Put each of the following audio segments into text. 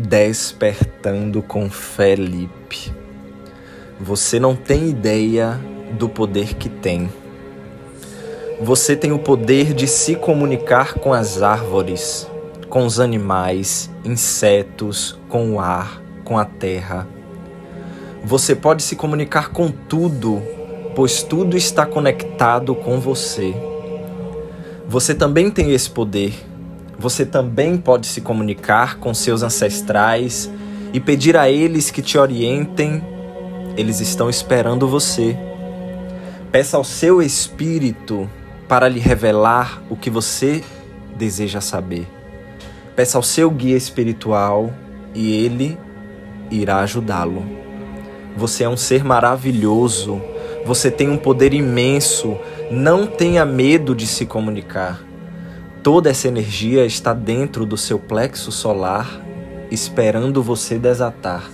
Despertando com Felipe. Você não tem ideia do poder que tem. Você tem o poder de se comunicar com as árvores, com os animais, insetos, com o ar, com a terra. Você pode se comunicar com tudo, pois tudo está conectado com você. Você também tem esse poder você também pode se comunicar com seus ancestrais e pedir a eles que te orientem. Eles estão esperando você. Peça ao seu espírito para lhe revelar o que você deseja saber. Peça ao seu guia espiritual e ele irá ajudá-lo. Você é um ser maravilhoso. Você tem um poder imenso. Não tenha medo de se comunicar. Toda essa energia está dentro do seu plexo solar, esperando você desatar.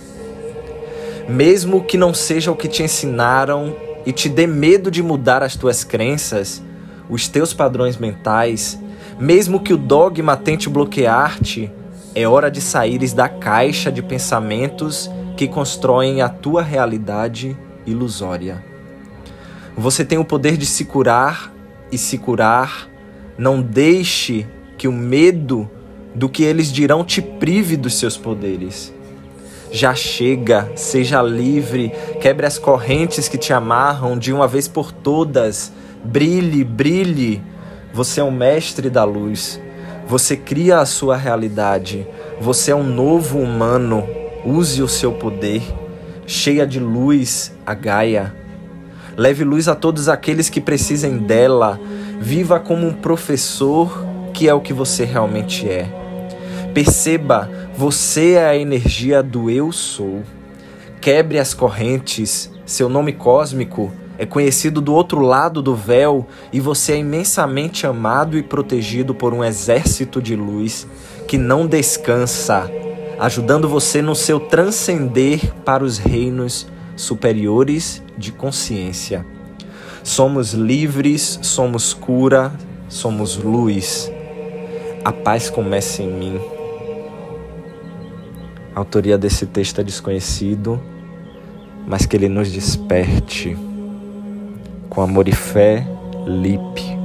Mesmo que não seja o que te ensinaram e te dê medo de mudar as tuas crenças, os teus padrões mentais, mesmo que o dogma tente bloquear-te, é hora de saíres da caixa de pensamentos que constroem a tua realidade ilusória. Você tem o poder de se curar e se curar não deixe que o medo do que eles dirão te prive dos seus poderes. Já chega, seja livre, quebre as correntes que te amarram de uma vez por todas. Brilhe, brilhe. Você é o mestre da luz. Você cria a sua realidade. Você é um novo humano. Use o seu poder. Cheia de luz, a Gaia. Leve luz a todos aqueles que precisem dela. Viva como um professor, que é o que você realmente é. Perceba, você é a energia do eu sou. Quebre as correntes, seu nome cósmico é conhecido do outro lado do véu e você é imensamente amado e protegido por um exército de luz que não descansa, ajudando você no seu transcender para os reinos superiores de consciência. Somos livres, somos cura, somos luz. A paz começa em mim. A autoria desse texto é desconhecido, mas que ele nos desperte. Com amor e fé, Lipe.